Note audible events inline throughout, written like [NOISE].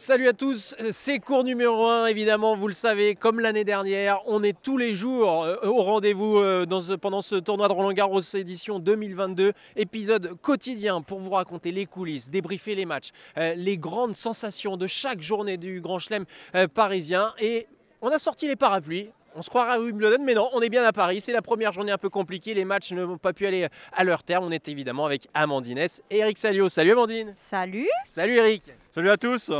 Salut à tous, c'est cours numéro 1 évidemment, vous le savez, comme l'année dernière, on est tous les jours euh, au rendez-vous euh, pendant ce tournoi de Roland Garros édition 2022, épisode quotidien pour vous raconter les coulisses, débriefer les matchs, euh, les grandes sensations de chaque journée du Grand Chelem parisien et on a sorti les parapluies. On se croirait à Wimbledon, mais non, on est bien à Paris. C'est la première journée un peu compliquée. Les matchs n'ont pas pu aller à leur terme. On est évidemment avec Amandine S et Eric Salio. Salut Amandine. Salut. Salut Eric. Salut à tous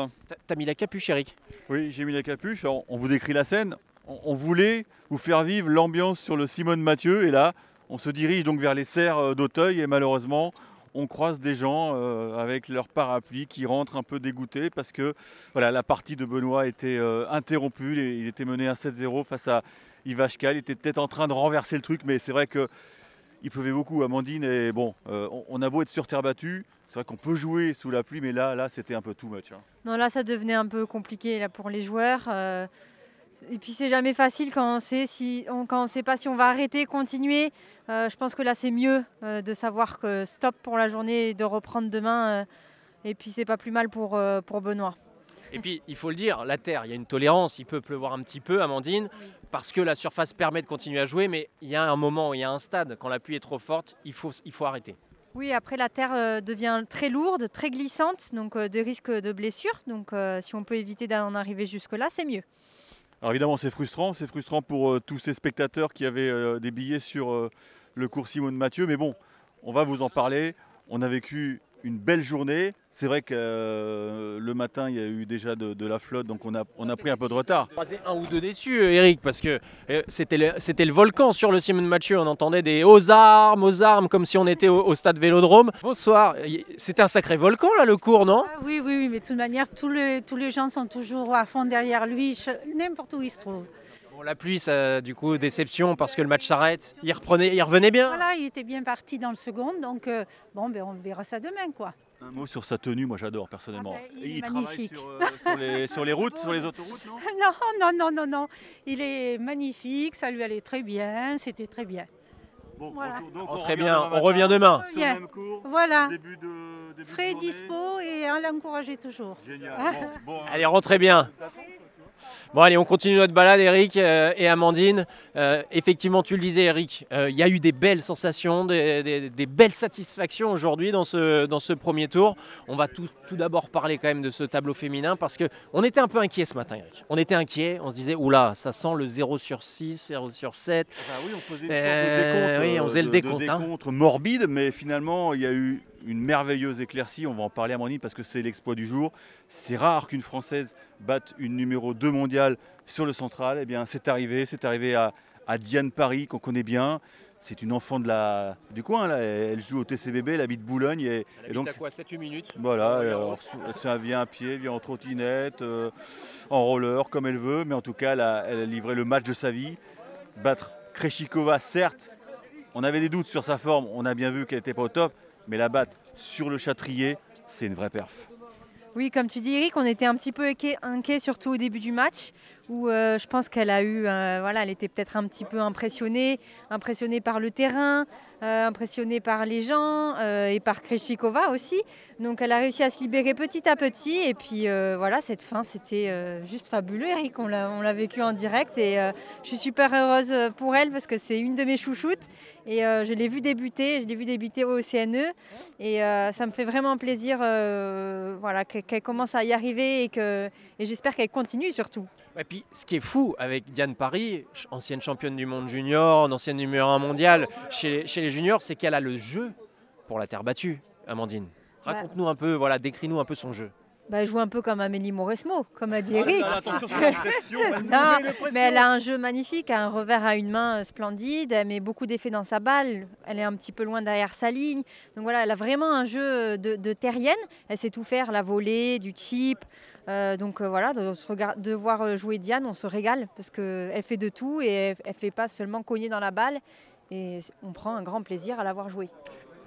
T'as- mis la capuche, Eric. Oui, j'ai mis la capuche. On, on vous décrit la scène. On, on voulait vous faire vivre l'ambiance sur le Simone Mathieu. Et là, on se dirige donc vers les serres euh, d'Auteuil. Et malheureusement, on croise des gens euh, avec leur parapluie qui rentrent un peu dégoûtés parce que la partie de Benoît était euh, interrompue. Il, était mené à 7-0 face à Ivashka. Il était peut-être en train de renverser le truc, mais c'est vrai que il pleuvait beaucoup, Amandine. Et bon, euh, on, a beau être sur terre battue. C'est vrai qu'on peut jouer sous la pluie, mais là, c'était un peu too much. hein. Non, là, ça devenait un peu compliqué là, pour les joueurs. Et puis, c'est jamais facile quand on sait si, on, quand on sait pas si on va arrêter, continuer. Euh, je pense que là, c'est mieux euh, de savoir que stop pour la journée et de reprendre demain. euh, et puis, c'est pas plus mal pour, pour Benoît. Et puis, il faut le dire, la terre, il y a une tolérance. Il peut pleuvoir un petit peu, Amandine, parce que la surface permet de continuer à jouer. Mais il y a un moment, il y a un stade, quand la pluie est trop forte, il faut, il faut arrêter. Oui, après, la terre devient très lourde, très glissante, donc des risques de blessures. Donc, si on peut éviter d'en arriver jusque-là, c'est mieux. Alors évidemment, c'est frustrant. C'est frustrant pour euh, tous ces spectateurs qui avaient euh, des billets sur euh, le cours Simone Mathieu. Mais bon, on va vous en parler. On a vécu une belle journée. C'est vrai que euh, le matin, il y a eu déjà de, de la flotte, donc on a, on a pris un peu de retard. Un ou deux déçus, euh, Eric, parce que euh, c'était le, c'était le volcan sur le Simone Mathieu. On entendait des aux armes, aux armes, comme si on était au, au stade Vélodrome. Bonsoir. C'était un sacré volcan, là, le cours, non? Ah oui, oui, oui, mais de toute manière, tous les, tous les gens sont toujours à fond derrière lui, n'importe où il se trouve. Bon, La pluie, ça, du coup, déception, parce que le match s'arrête. Il, reprenait, il revenait bien. Voilà, il était bien parti dans le second, donc euh, bon, ben, on verra ça demain, quoi. Un mot sur sa tenue, moi j'adore personnellement. Ah ben, il est travaille magnifique. sur, euh, sur les, [LAUGHS] sur les routes, sur les autoroutes, non [LAUGHS] Non, non, non, non, non, il est magnifique, ça lui allait très bien, c'était très bien. Bon, Voilà. retour- donc Oh, on très revient bien, demain on matin, revient demain. sur le Bien. même cours, Voilà, début de, début de frais dispo et à l'encourager toujours. Génial. Ah. Bon, bon, Allez, rentrez bien. Bon, allez, on continue notre balade, Eric euh, et Amandine. Euh, effectivement, tu le disais, Eric, euh, il y a eu des belles sensations, des, des- des belles satisfactions aujourd'hui dans ce, dans ce premier tour. On va tout, tout d'abord parler quand même de ce tableau féminin parce qu'on était un peu inquiet ce matin, Eric. On était inquiet, on se disait, oula, ça sent le 0 sur 6, 0 sur 7. Bah oui, on faisait une sorte de décompte, oui, on faisait le de- décompte, de hein. décompte morbide, mais finalement, il y a eu une merveilleuse éclaircie. On va en parler à Amandine parce que c'est l'exploit du jour. C'est rare qu'une Française batte une numéro 2 mondiale sur le central. Eh bien, c'est arrivé. C'est arrivé à, à Diane Paris, qu'on connaît bien. C'est une enfant de la, du coin. Là. Elle joue au TCBB, elle habite Boulogne. Et, et donc, quoi? 7-8 minutes? Voilà, alors, ça vient à pied, vient en trottinette, euh, en roller, comme elle veut, mais en tout cas, elle a, elle a livré le match de sa vie. Battre Kreshikova, certes, on avait des doutes sur sa forme, on a bien vu qu'elle n'était pas au top, mais la battre sur le châtrier, c'est une vraie perf. Oui, comme tu dis, Eric, on était un petit peu inquiet, inquiet, surtout au début du match, où euh, je pense qu'elle a eu, euh, voilà, elle était peut-être un petit peu impressionnée, impressionnée par le terrain, euh, impressionnée par les gens et par Kreshikova aussi. Donc, elle a réussi à se libérer petit à petit. Et puis, voilà, cette fin, c'était juste fabuleux, Eric. On l'a, vécu en direct et je suis super heureuse pour elle parce que c'est une de mes chouchoutes et je l'ai vue débuter, je l'ai vue débuter au CNE et ça me fait vraiment plaisir, voilà, que- qu'elle commence à y arriver et que et j'espère qu'elle continue surtout. Ce qui est fou avec Diane Paris, ancienne championne du monde junior, ancienne numéro 1 mondiale chez, chez les juniors, c'est qu'elle a le jeu pour la terre battue, Amandine. Bah. Raconte-nous un peu, voilà, décris-nous un peu son jeu. Bah, elle joue un peu comme Amélie Mauresmo, comme a dit Ah, Eric. attention [LAUGHS] sur la pression, Non, mais elle a un jeu magnifique, un revers à une main euh, splendide, elle met beaucoup d'effets dans sa balle, elle est un petit peu loin derrière sa ligne. Donc voilà, elle a vraiment un jeu de, de terrienne, elle sait tout faire, la volée, du chip. Euh, donc euh, voilà, de, se regar- de voir euh, jouer Diane, on se régale parce qu'elle fait de tout et elle, elle fait pas seulement cogner dans la balle. Et on prend un grand plaisir à la voir jouer.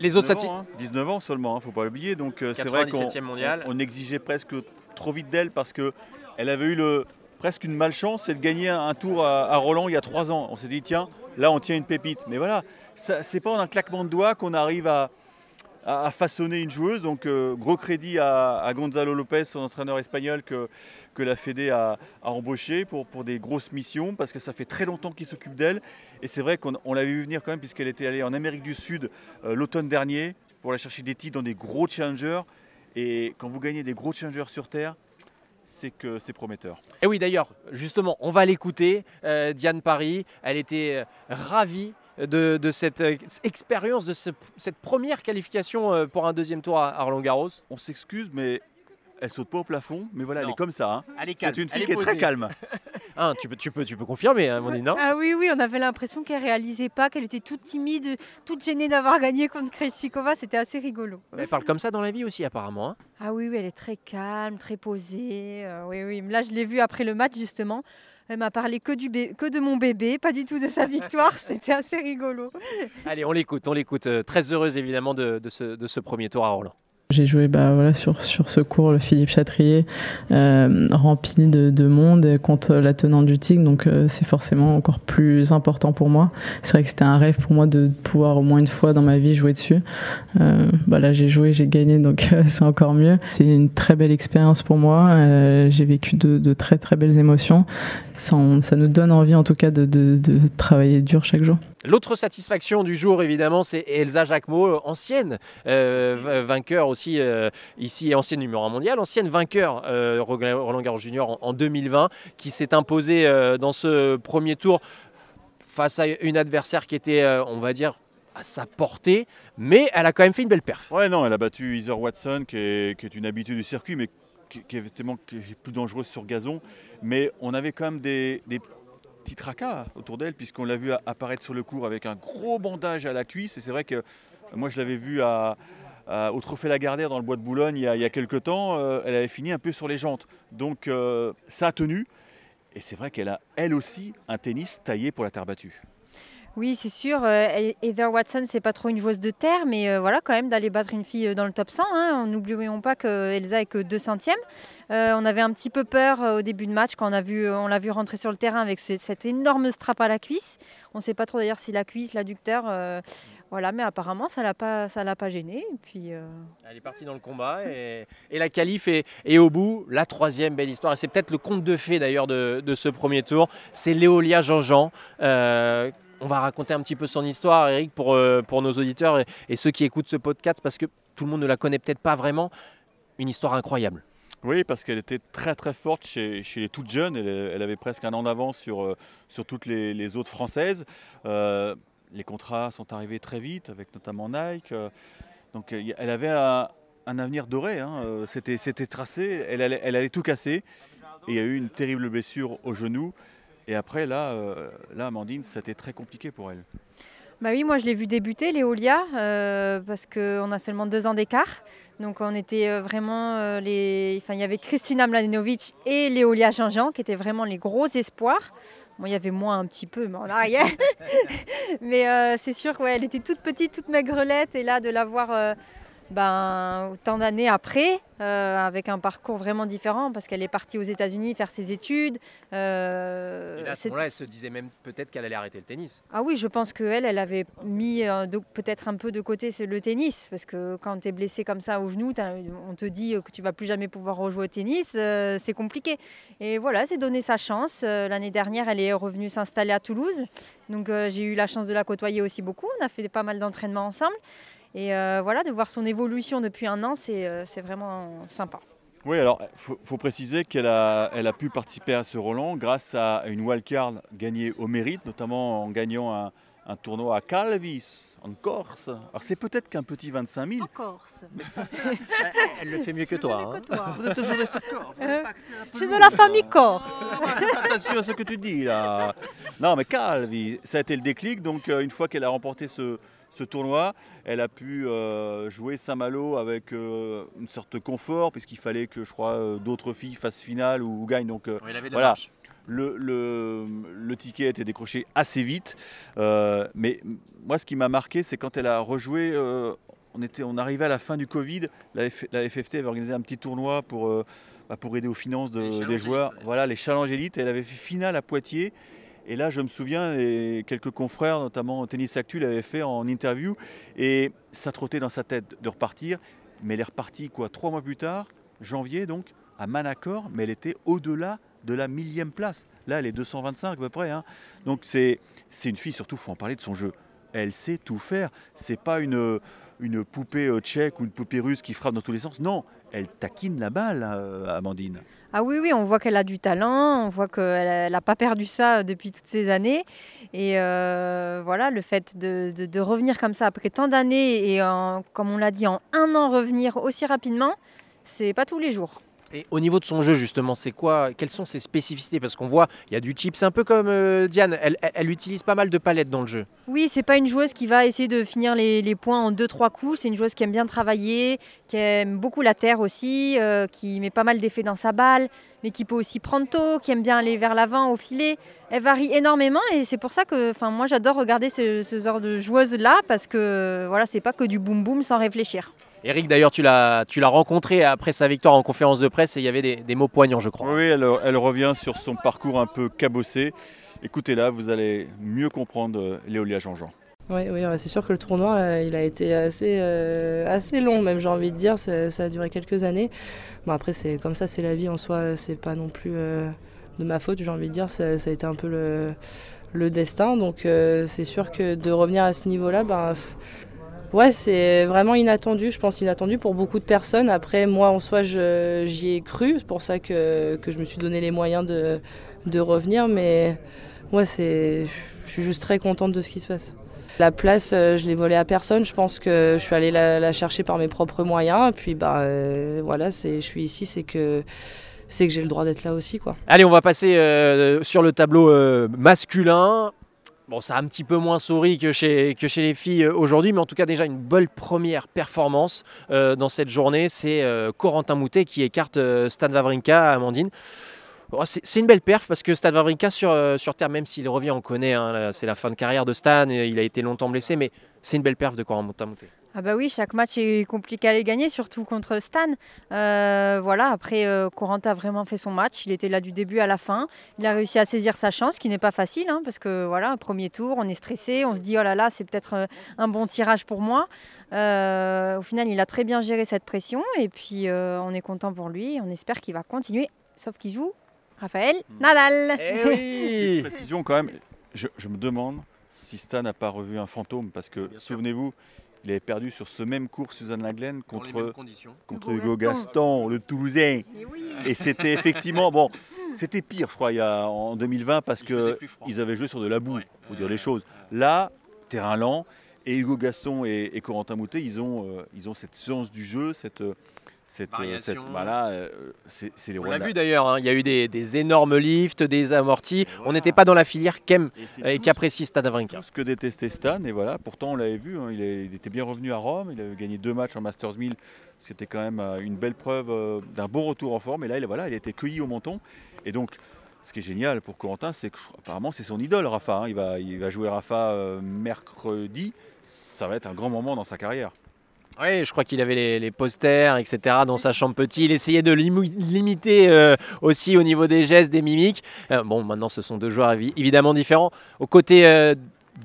Les autres 19 sati- ans, hein, 19 ans seulement, il ne faut pas l'oublier. Donc euh, c'est vrai qu'on 97e mondial. on- on exigeait presque trop vite d'elle parce qu'elle avait eu le, presque une malchance, c'est de gagner un, tour à, à Roland il y a trois ans. On s'est dit, tiens, là on tient une pépite. Mais voilà, ça- c'est pas en un claquement de doigts qu'on arrive à, à, façonner une joueuse. Donc euh, gros crédit à, Gonzalo Lopez, son entraîneur espagnol que, que la Fédé a, embauché pour, pour des grosses missions parce que ça fait très longtemps qu'il s'occupe d'elle. Et c'est vrai qu'on on l'avait vu venir quand même puisqu'elle était allée en Amérique du Sud euh, l'automne dernier pour aller chercher des titres dans des gros challengers. Et quand vous gagnez des gros challengers sur Terre, c'est que c'est prometteur. Et oui, d'ailleurs, justement, on va l'écouter. Euh, Diane Paris, elle était ravie de, de cette euh, expérience, de ce- cette première qualification euh, pour un deuxième tour à Roland Garros. On s'excuse, mais elle saute pas au plafond. Mais voilà, Non. elle est comme ça. hein. Elle est C'est une fille qui est très calme. Hein, [LAUGHS] tu, peux, tu, peux, tu peux confirmer, hein, Amandine, non Ah oui, oui, on avait l'impression qu'elle réalisait pas, qu'elle était toute timide, toute gênée d'avoir gagné contre Krejcikova. C'était assez rigolo. Elle parle comme ça dans la vie aussi, apparemment. hein. Ah oui, oui, elle est très calme, très posée. euh, oui, oui. Là, je l'ai vue après le match, justement. Elle m'a parlé que, du bé- que de mon bébé, pas du tout de sa victoire. [LAUGHS] C'était assez rigolo. Allez, on l'écoute, on l'écoute. Euh, Très heureuse, évidemment, de, de ce, de ce premier tour à Roland. J'ai joué bah, voilà, sur, sur ce cours, le Philippe Chatrier, euh, rempli de, de monde contre la tenante du TIC, donc euh, c'est forcément encore plus important pour moi. C'est vrai que c'était un rêve pour moi de pouvoir au moins une fois dans ma vie jouer dessus. Euh, bah, là j'ai joué, j'ai gagné, donc [LAUGHS] euh, c'est encore mieux. C'est une très belle expérience pour moi. J'ai vécu de, très très belles émotions. Ça, ça nous donne envie en tout cas de, de travailler dur chaque jour. L'autre satisfaction du jour, évidemment, c'est Elsa Jacquemot, euh, ancienne euh, va- vainqueur aussi, euh, ici, ancienne numéro 1 mondial, ancienne vainqueur euh, Roland Garros Junior en, en 2020, qui s'est imposée dans ce premier tour face à une adversaire qui était, on va dire, à sa portée, mais elle a quand même fait une belle perf. Ouais, non, elle a battu Heather Watson, qui est, qui est une habituée du circuit, mais qui, qui est qui est plus dangereuse sur gazon. Mais on avait quand même des, des petits tracas autour d'elle, puisqu'on l'a vu apparaître sur le cours avec un gros bandage à la cuisse. Et c'est vrai que moi, je l'avais vu à, à- au Trophée Lagardère dans le bois de Boulogne il y a, quelques temps. euh, elle avait fini un peu sur les jantes. Donc, euh, ça a tenu. Et c'est vrai qu'elle a, elle aussi, un tennis taillé pour la terre battue. Oui, c'est sûr. euh, Heather Watson, c'est pas trop une joueuse de terre, mais euh, voilà, quand même, d'aller battre une fille euh, dans le top 100. hein. N'oublions pas que Elsa est que 2 centièmes. On avait un petit peu peur au début de match quand on vu, l'a vu rentrer sur le terrain avec ce- cette énorme strap à la cuisse. On ne sait pas trop d'ailleurs si la cuisse, l'adducteur, voilà, mais apparemment ça l'a pas, l'a pas gêné. Puis, Elle est partie dans le combat et, la qualif est, au bout. La troisième belle histoire, c'est peut-être le conte de fées d'ailleurs de, ce premier tour, c'est Léolia Jean-Jean. On va raconter un petit peu son histoire, Eric, pour, euh, nos auditeurs et, ceux qui écoutent ce podcast, parce que tout le monde ne la connaît peut-être pas vraiment. Une histoire incroyable. Oui, parce qu'elle était très très forte chez, les toutes jeunes. Elle, avait presque un an d'avance sur, euh, sur toutes les, autres françaises. Euh, les contrats sont arrivés très vite, avec notamment Nike. Donc elle avait un, avenir doré. hein. C'était c'était tracé. Elle allait, elle allait tout casser. Et il y a eu une terrible blessure au genou. Et après, là, euh, là Amandine, c'était très compliqué pour elle. Bah oui, moi je l'ai vu débuter, Léolia, euh, parce qu'on a seulement deux ans d'écart. Donc on était euh, vraiment euh, les. Enfin, il y avait Christina Mladenovic et Léolia Jean-Jean qui étaient vraiment les gros espoirs. Bon, il y avait moins un petit peu, mais en arrière. [LAUGHS] mais c'est sûr qu'elle elle était toute petite, toute maigrelette, et là de la voir euh, ben, autant d'années après, euh, avec un parcours vraiment différent, parce qu'elle est partie aux États-Unis faire ses études. euh, Et là, à ce moment-là, elle se disait même peut-être qu'elle allait arrêter le tennis. ah oui, je pense qu'elle, elle avait mis euh, peut-être un peu de côté le tennis, parce que quand tu es blessé comme ça au genou, on te dit que tu vas plus jamais pouvoir rejouer au tennis, c'est compliqué. Et voilà, c'est donné sa chance. L'année dernière, elle est revenue s'installer à Toulouse, donc j'ai eu la chance de la côtoyer aussi beaucoup. On a fait pas mal d'entraînements ensemble. Et euh, voilà, de voir son évolution depuis un an, c'est euh, c'est vraiment sympa. Oui, alors il faut, faut préciser qu'elle a, elle a pu participer à ce Roland grâce à une wildcard gagnée au mérite, notamment en gagnant un, un tournoi à Calvis, en Corse. Alors c'est peut-être qu'un petit 25 000. Corse. [LAUGHS] Elle le fait mieux que toi. hein. Vous êtes toujours resté de Corse. Euh, Je suis de la famille corse. Attention à ce que tu dis là. Non, mais Calvi, ça a été le déclic. Donc, une fois qu'elle a remporté ce, ce tournoi, elle a pu euh, jouer Saint-Malo avec euh, une sorte de confort, puisqu'il fallait que, je crois, euh, d'autres filles fassent finale ou, ou gagnent. Donc, avait Voilà. le, le- le ticket a été décroché assez vite. Mais moi, ce qui m'a marqué, c'est quand elle a rejoué. on, était, on arrivait à la fin du Covid. La, F- la FFT avait organisé un petit tournoi pour, euh, bah, pour aider aux finances de- des joueurs. ouais. Voilà, les challenges élites. Elle avait fait finale à Poitiers. Et là, je me souviens, quelques confrères, notamment Tennis Actu, l'avaient fait en interview, et ça trottait dans sa tête de repartir, mais elle est repartie quoi, trois mois plus tard, janvier donc, à Manacor, mais elle était au-delà de la millième place. Là, elle est 225 à peu près. hein. Donc c'est une fille, surtout, il faut en parler de son jeu. Elle sait tout faire. C'est pas une, poupée euh, tchèque ou une poupée russe qui frappe dans tous les sens. Non, elle taquine la balle, euh, Amandine. Ah oui, oui, on voit qu'elle a du talent, on voit qu'elle n'a pas perdu ça depuis toutes ces années. Et euh, voilà, le fait de, revenir comme ça après tant d'années et comme on l'a dit, en un an revenir aussi rapidement, c'est pas tous les jours. Et au niveau de son jeu, justement, c'est quoi Quelles sont ses spécificités? Parce qu'on voit, il y a du chip, c'est un peu comme euh, Diane, elle, elle- utilise pas mal de palettes dans le jeu. Oui, c'est pas une joueuse qui va essayer de finir les, les points en 2-3 coups. C'est une joueuse qui aime bien travailler, qui aime beaucoup la terre aussi, euh, qui met pas mal d'effets dans sa balle, mais qui peut aussi prendre tôt, qui aime bien aller vers l'avant au filet. Elle varie énormément et c'est pour ça que enfin, moi j'adore regarder ce, ce genre de joueuse-là parce que voilà, c'est pas que du boum boum sans réfléchir. Eric, d'ailleurs, tu l'as tu l'as rencontré après sa victoire en conférence de presse et il y avait des, des mots poignants, je crois. Oui, elle, elle revient sur son parcours un peu cabossé. Écoutez-là, vous allez mieux comprendre euh, Léolia Jean-Jean. Oui, c'est sûr que le tournoi, euh, il a été assez, euh, assez long, même j'ai envie de dire. Ça, ça a duré quelques années. Bon, après, c'est comme ça, c'est la vie en soi. C'est pas non plus euh, de ma faute, j'ai envie de dire. Ça, a été un peu le, destin. Donc, euh, c'est sûr que de revenir à ce niveau-là, ben, ouais, c'est vraiment inattendu. Je pense inattendu pour beaucoup de personnes. Après, moi, en soi, j'y ai cru. C'est pour ça que, que je me suis donné les moyens de, de revenir. Mais moi, c'est, je suis juste très contente de ce qui se passe. La place, euh, je l'ai volée à personne. Je pense que je suis allée la, chercher par mes propres moyens. Et puis, bah, voilà, c'est, je suis ici, c'est que, c'est que j'ai le droit d'être là aussi, quoi. Allez, on va passer euh, sur le tableau euh, masculin. Bon, ça a un petit peu moins souri que chez, que chez les filles euh, aujourd'hui, mais en tout cas déjà une belle première performance dans cette journée. C'est Corentin Moutet qui écarte Stan Wawrinka, Amandine. Bon, c'est une belle perf parce que Stan Wawrinka sur, sur terre, même s'il revient, on connaît, hein, c'est la fin de carrière de Stan, il a été longtemps blessé, mais c'est une belle perf de Corentin Moutet. Ah bah oui, chaque match est compliqué à les gagner, surtout contre Stan. Euh, voilà, après, euh, Corentin a vraiment fait son match. Il était là du début à la fin. Il a réussi à saisir sa chance, ce qui n'est pas facile, hein, parce que voilà, premier tour, on est stressé, on se dit oh là là, c'est peut-être euh, un bon tirage pour moi. Euh, au final, il a très bien géré cette pression, et puis euh, on est content pour lui. On espère qu'il va continuer, sauf qu'il joue Raphaël Nadal. Eh [LAUGHS] Petite oui précision quand même, je, je me demande si Stan n'a pas revu un fantôme parce que, souvenez-vous, il avait perdu sur ce même cours Suzanne Laglaine contre, Hugo Hugo Gaston. Gaston, le Toulousain. Et oui. Et c'était effectivement, bon, c'était pire, je crois, il y a, en 2020 parce Il faisait que plus froid. ils avaient joué sur de la boue, Ouais. faut dire les choses. Là, terrain lent, et Hugo Gaston et, et Corentin Moutet, ils ont, euh, ils ont cette science du jeu, cette, euh, cette, euh, cette- voilà, euh, c'est les On l'a vu d'ailleurs, hein, il y a eu des, des énormes lifts, des amortis. On n'était pas dans la filière qu'aime Et et tout qu'apprécie Stan Wawrinka. tout ce que détestait Stan, et voilà, pourtant on l'avait vu, hein, il, est- il était bien revenu à Rome, il avait gagné deux matchs en Masters 1000, c'était quand même euh, une belle preuve euh, d'un bon retour en forme, et là il, voilà, il a été cueilli au menton, et donc ce qui est génial pour Corentin, c'est que apparemment c'est son idole Rafa, hein. il, va, il va jouer Rafa euh, mercredi, ça va être un grand moment dans sa carrière. Oui, je crois qu'il avait les, posters, etc. dans sa chambre petit. Il essayait de limiter euh, aussi au niveau des gestes, des mimiques. Euh, bon, maintenant, ce sont deux joueurs évi- évidemment différents. Au côté euh,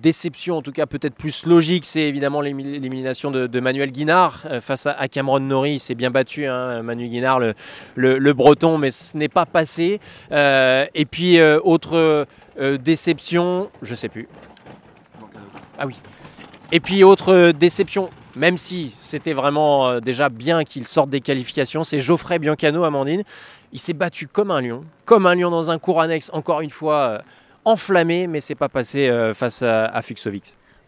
déception, en tout cas peut-être plus logique, c'est évidemment l'élimination de, Manuel Guinard face à, Cameron Norrie. Il s'est bien battu, hein, Manu Guinard, le, le- breton, mais ce n'est pas passé. Et puis, autre déception, je sais plus. Ah oui. Et puis autre déception, même si c'était vraiment euh, déjà bien qu'il sorte des qualifications, c'est Geoffrey Biancano, Amandine. Il s'est battu comme un lion, comme un lion dans un cours annexe, encore une fois euh, enflammé, mais c'est pas passé euh, face à, à.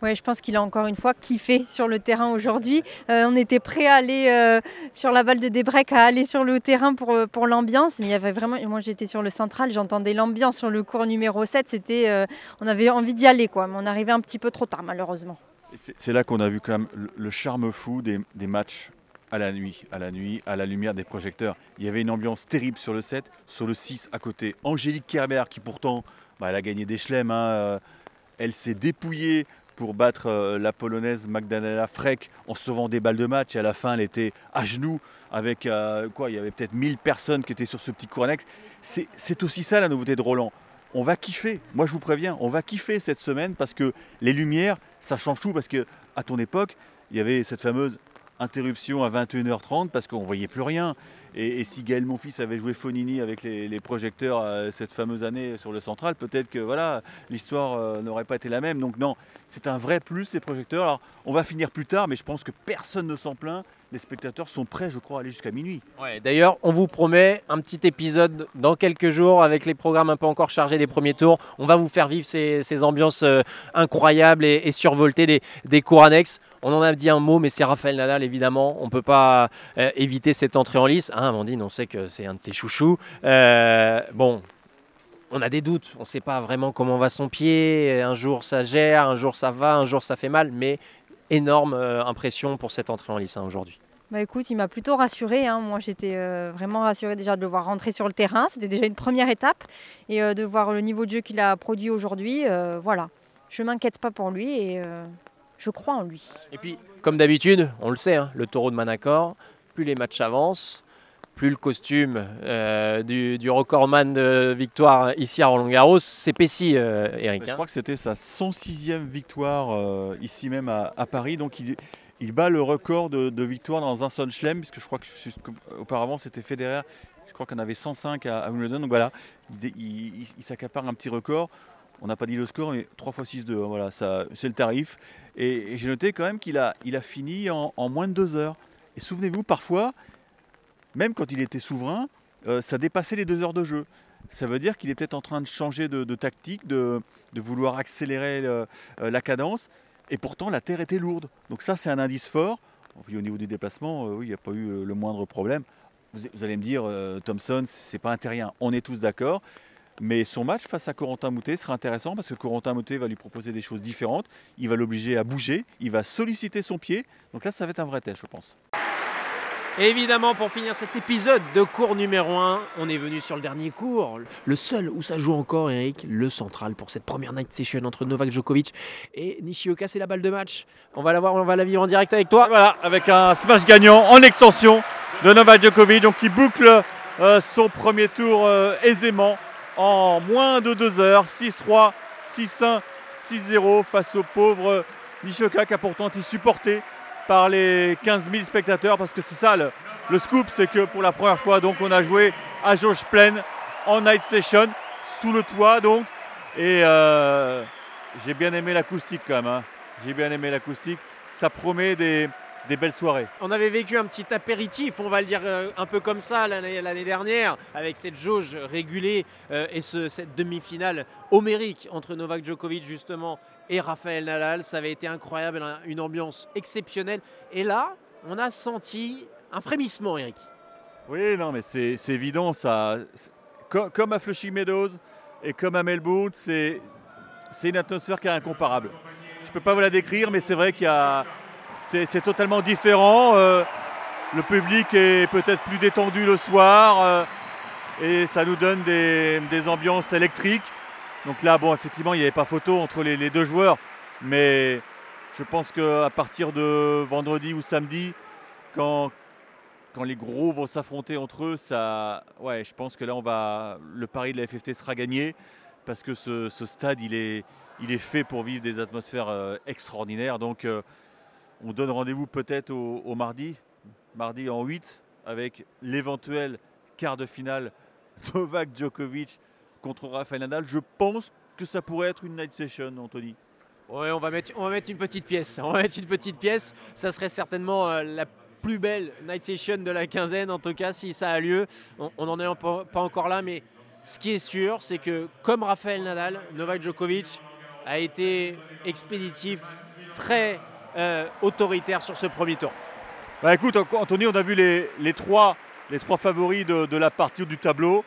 Ouais, je pense qu'il a encore une fois kiffé sur le terrain aujourd'hui. On était prêt à aller sur la balle de Debrec, à aller sur le terrain pour, l'ambiance. Mais il y avait vraiment. Moi, j'étais sur le central, j'entendais l'ambiance sur le cours numéro 7. C'était, euh, on avait envie d'y aller, quoi. Mais on arrivait un petit peu trop tard, malheureusement. C'est là qu'on a vu quand même le, charme fou des, matchs à la nuit, à la nuit, à la lumière des projecteurs. Il y avait une ambiance terrible sur le 7, sur le 6 à côté. Angélique Kerber qui pourtant, bah, elle a gagné des chelems, hein, euh, elle s'est dépouillée pour battre euh, la polonaise Magdalena Freck en sauvant des balles de match et à la fin elle était à genoux avec euh, quoi il y avait peut-être 1000 personnes qui étaient sur ce petit cours annexe. C'est aussi ça la nouveauté de Roland. On va kiffer. Moi, je vous préviens, on va kiffer cette semaine parce que les lumières, ça change tout. Parce que à ton époque, il y avait cette fameuse interruption à 21h30 parce qu'on voyait plus rien. Et, si Gaël fils avait joué Fonini avec les, projecteurs euh, cette fameuse année sur le central, peut-être que voilà, l'histoire euh, n'aurait pas été la même. Donc non, c'est un vrai plus ces projecteurs. Alors on va finir plus tard, mais je pense que personne ne s'en plaint. Les spectateurs sont prêts, je crois, à aller jusqu'à minuit. D'ailleurs, on vous promet un petit épisode dans quelques jours avec les programmes un peu encore chargés des premiers tours. On va vous faire vivre ces, ambiances euh, incroyables et, survoltées des cours annexes. On en a dit un mot, mais c'est Raphaël Nadal, évidemment. On ne peut pas euh, éviter cette entrée en lice. Hein, Amandine, on sait que c'est un de tes chouchous. Euh, bon, on a des doutes. On ne sait pas vraiment comment va son pied. Un jour, ça gère, un jour, ça va, un jour, ça fait mal. Mais énorme euh, impression pour cette entrée en lice hein, aujourd'hui. Bah écoute, il m'a plutôt rassuré. Hein. Moi, j'étais vraiment rassurée déjà de le voir rentrer sur le terrain. C'était déjà une première étape. Et de voir le niveau de jeu qu'il a produit aujourd'hui, voilà. Je ne m'inquiète pas pour lui je crois en lui. Et puis, comme d'habitude, on le sait, hein, le taureau de Manacor, plus les matchs avancent, plus le costume euh, du, du, recordman de victoire ici à Roland Garros s'épaissit, euh, Eric. Je hein. crois que c'était sa 106e victoire euh, ici même à, Paris. Donc il, il, bat le record de, victoire dans un seul chelem, puisque je crois que auparavant c'était Federer. Je crois qu'on avait 105 à, Wimbledon. Donc voilà, il, il s'accapare un petit record. On n'a pas dit le score, mais 3 x 6, 2. Voilà, c'est le tarif. Et, j'ai noté quand même qu'il a, fini en, moins de 2 heures. Et souvenez-vous, parfois, même quand il était souverain, euh, ça dépassait les 2 heures de jeu. Ça veut dire qu'il est peut-être en train de changer de, tactique, de, vouloir accélérer euh, la cadence. Et pourtant, la terre était lourde. Donc ça, c'est un indice fort. Au niveau des déplacements, euh, il n'y a pas eu le moindre problème. Vous, allez me dire, Thompson, c'est pas un terrien. On est tous d'accord. Mais son match face à Corentin Moutet sera intéressant parce que Corentin Moutet va lui proposer des choses différentes. Il va l'obliger à bouger, il va solliciter son pied. Donc là, ça va être un vrai test, je pense. évidemment, pour finir cet épisode de cours numéro 1, on est venu sur le dernier cours, le seul où ça joue encore, Eric, le central pour cette première night session entre Novak Djokovic et Nishioka. C'est la balle de match. On va la voir, on va la vivre en direct avec toi. Voilà, avec un smash gagnant en extension de Novak Djokovic, donc qui boucle euh, son premier tour euh, aisément en moins de 2 heures. 6-3, 6-1, 6-0 face au pauvre Nishoka qui a pourtant été supporté par les 15 000 spectateurs parce que c'est ça le, scoop, c'est que pour la première fois donc on a joué à Jauge pleine en night session sous le toit donc et euh, j'ai bien aimé l'acoustique quand même. Hein. J'ai bien aimé l'acoustique. Ça promet des, des belles soirées. On avait vécu un petit apéritif, on va le dire euh, un peu comme ça l'année dernière, avec cette jauge régulée euh, et cette demi-finale homérique entre Novak Djokovic justement et Raphaël Nadal. Ça avait été incroyable, une ambiance exceptionnelle. Et là, on a senti un frémissement, Eric. Oui, non, mais c'est évident. Ça, comme à Flushing Meadows et comme à Melbourne, c'est une atmosphère qui est incomparable. Je ne peux pas vous la décrire, mais c'est vrai qu'il y a c'est totalement différent. Euh, le public est peut-être plus détendu le soir euh, et ça nous donne des, ambiances électriques. Donc là, bon, effectivement, il n'y avait pas photo entre les, deux joueurs, mais je pense qu'à partir de vendredi ou samedi, quand, les gros vont s'affronter entre eux, ça, ouais, je pense que là, on va, le pari de la FFT sera gagné parce que ce, stade, il est, il est fait pour vivre des atmosphères euh, extraordinaires. Donc, on donne rendez-vous peut-être au, mardi, mardi en 8, avec l'éventuel quart de finale [LAUGHS] Novak Djokovic contre Rafael Nadal. Je pense que ça pourrait être une night session, Anthony. Oui, on va mettre, une petite pièce. On va mettre une petite pièce. Ça serait certainement euh, la plus belle night session de la quinzaine, en tout cas, si ça a lieu. On n'en est pas encore là, mais ce qui est sûr, c'est que comme Rafael Nadal, Novak Djokovic a été expéditif, très euh, autoritaire sur ce premier tour. Bah écoute, Anthony, on a vu les, les trois, les trois favoris de, la partie du tableau.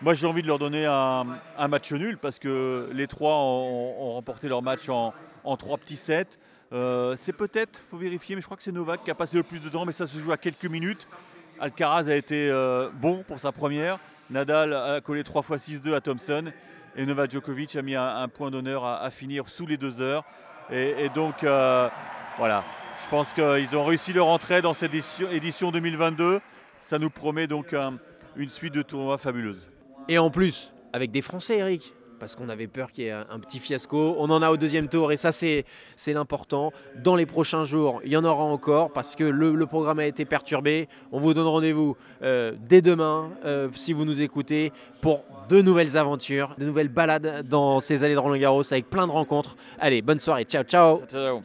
Moi, j'ai envie de leur donner un, match nul parce que les trois ont, remporté leur match en, trois petits sets. Euh, c'est peut-être, il faut vérifier, mais je crois que c'est Novak qui a passé le plus de temps, mais ça se joue à quelques minutes. Alcaraz a été euh, bon pour sa première. Nadal a collé 3 fois 6-2 à Thompson. Et Novak Djokovic a mis un, point d'honneur à, finir sous les deux heures. Et, donc, voilà, je pense qu'ils ont réussi leur entrée dans cette édition, 2022. Ça nous promet donc une suite de tournois fabuleuse. Et en plus, avec des Français, Eric. parce qu'on avait peur qu'il y ait un, petit fiasco. On en a au deuxième tour et ça c'est l'important. Dans les prochains jours, il y en aura encore parce que le, le programme a été perturbé. On vous donne rendez-vous euh, dès demain, euh, si vous nous écoutez, pour de nouvelles aventures, de nouvelles balades dans ces allées de Roland Garros avec plein de rencontres. Allez, bonne soirée, ciao ciao Ciao.